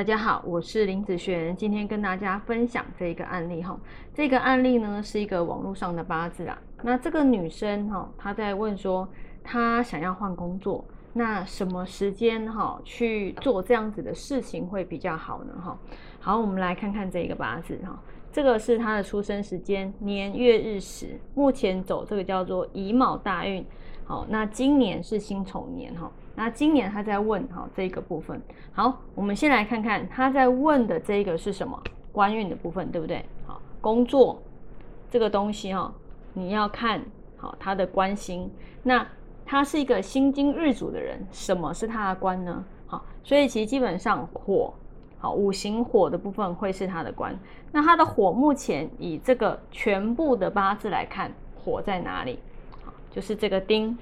大家好，我是林子璇，今天跟大家分享这一个案例哈。这个案例呢是一个网络上的八字啊。那这个女生哈，她在问说，她想要换工作，那什么时间哈去做这样子的事情会比较好呢？哈，好，我们来看看这个八字哈。这个是她的出生时间、年月日时，目前走这个叫做乙卯大运。好，那今年是辛丑年哈。那今年他在问哈这个部分，好，我们先来看看他在问的这个是什么官运的部分，对不对？好，工作这个东西哈，你要看好他的官星。那他是一个辛金日主的人，什么是他的官呢？好，所以其实基本上火，好五行火的部分会是他的官。那他的火目前以这个全部的八字来看，火在哪里？就是这个丁。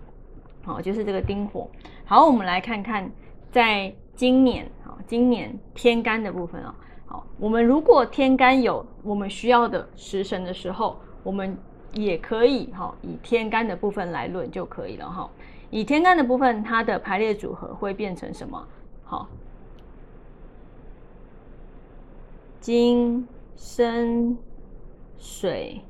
好，就是这个丁火。好，我们来看看，在今年，好，今年天干的部分啊，好，我们如果天干有我们需要的食神的时候，我们也可以哈，以天干的部分来论就可以了哈。以天干的部分，它的排列组合会变成什么？好，金生水，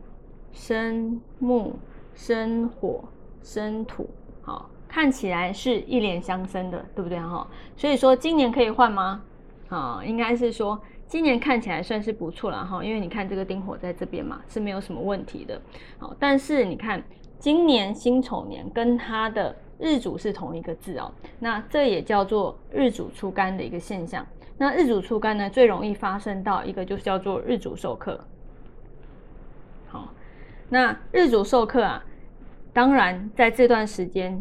生木，生火，生土。好，看起来是一连相生的，对不对哈？所以说今年可以换吗？啊，应该是说今年看起来算是不错了哈，因为你看这个丁火在这边嘛，是没有什么问题的。好，但是你看今年辛丑年跟它的日主是同一个字哦，那这也叫做日主出干的一个现象。那日主出干呢，最容易发生到一个就是叫做日主受克。好，那日主受克啊。当然，在这段时间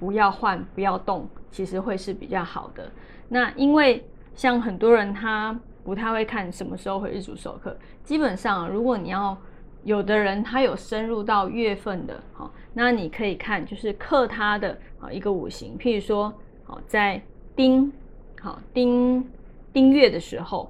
不要换、不要动，其实会是比较好的。那因为像很多人他不太会看什么时候会日主授课，基本上如果你要有的人他有深入到月份的，好，那你可以看就是克他的啊一个五行，譬如说好在丁好丁丁月的时候，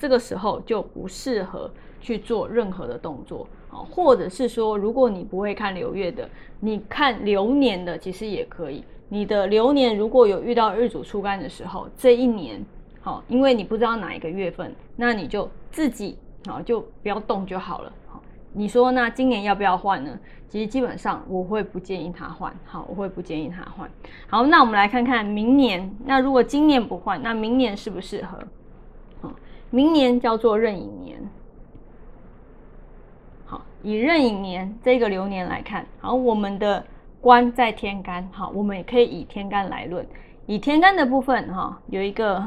这个时候就不适合去做任何的动作。或者是说，如果你不会看流月的，你看流年的，其实也可以。你的流年如果有遇到日主出干的时候，这一年，好，因为你不知道哪一个月份，那你就自己好就不要动就好了。好，你说那今年要不要换呢？其实基本上我会不建议他换。好，我会不建议他换。好，那我们来看看明年。那如果今年不换，那明年适不适合？明年叫做壬寅年。好以壬寅年这个流年来看，好，我们的官在天干，好，我们也可以以天干来论。以天干的部分，哈，有一个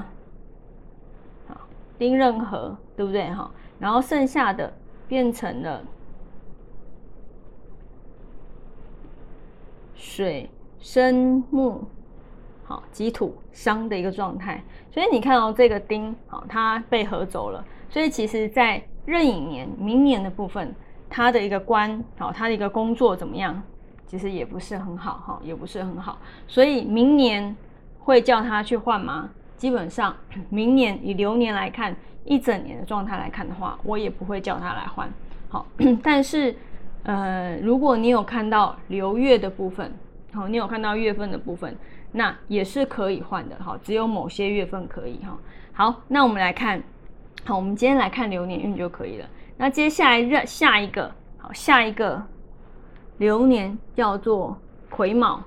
好丁壬合，对不对？哈，然后剩下的变成了水生木，好己土伤的一个状态。所以你看到这个丁，好，它被合走了。所以其实，在壬寅年明年的部分。他的一个官，好，他的一个工作怎么样？其实也不是很好，哈，也不是很好。所以明年会叫他去换吗？基本上，明年以流年来看，一整年的状态来看的话，我也不会叫他来换。好，但是，呃，如果你有看到流月的部分，好，你有看到月份的部分，那也是可以换的，哈，只有某些月份可以，哈。好，那我们来看，好，我们今天来看流年运就可以了。那接下来热下一个好，下一个流年叫做癸卯。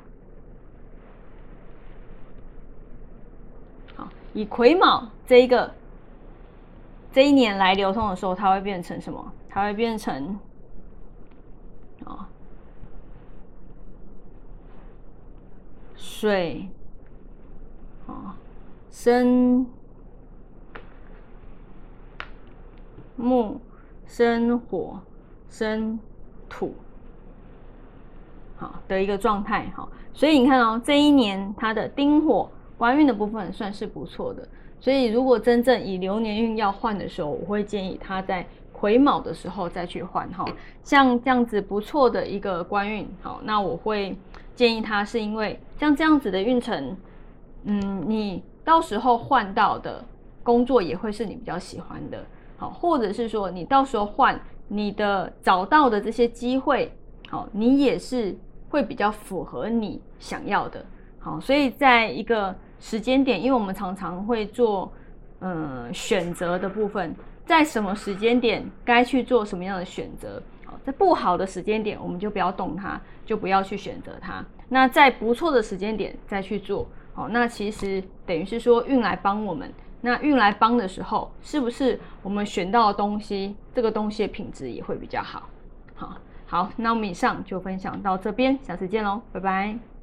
好，以癸卯这一个这一年来流通的时候，它会变成什么？它会变成啊水啊生木。生火生土，好的一个状态，好，所以你看哦，这一年它的丁火官运的部分算是不错的，所以如果真正以流年运要换的时候，我会建议他在癸卯的时候再去换，哈，像这样子不错的一个官运，好，那我会建议他是因为像这样子的运程，嗯，你到时候换到的工作也会是你比较喜欢的。好，或者是说你到时候换你的找到的这些机会，好，你也是会比较符合你想要的。好，所以在一个时间点，因为我们常常会做嗯选择的部分，在什么时间点该去做什么样的选择。好，在不好的时间点，我们就不要动它，就不要去选择它。那在不错的时间点再去做。好，那其实等于是说运来帮我们。那运来帮的时候，是不是我们选到的东西，这个东西的品质也会比较好？好，好，那我们以上就分享到这边，下次见喽，拜拜。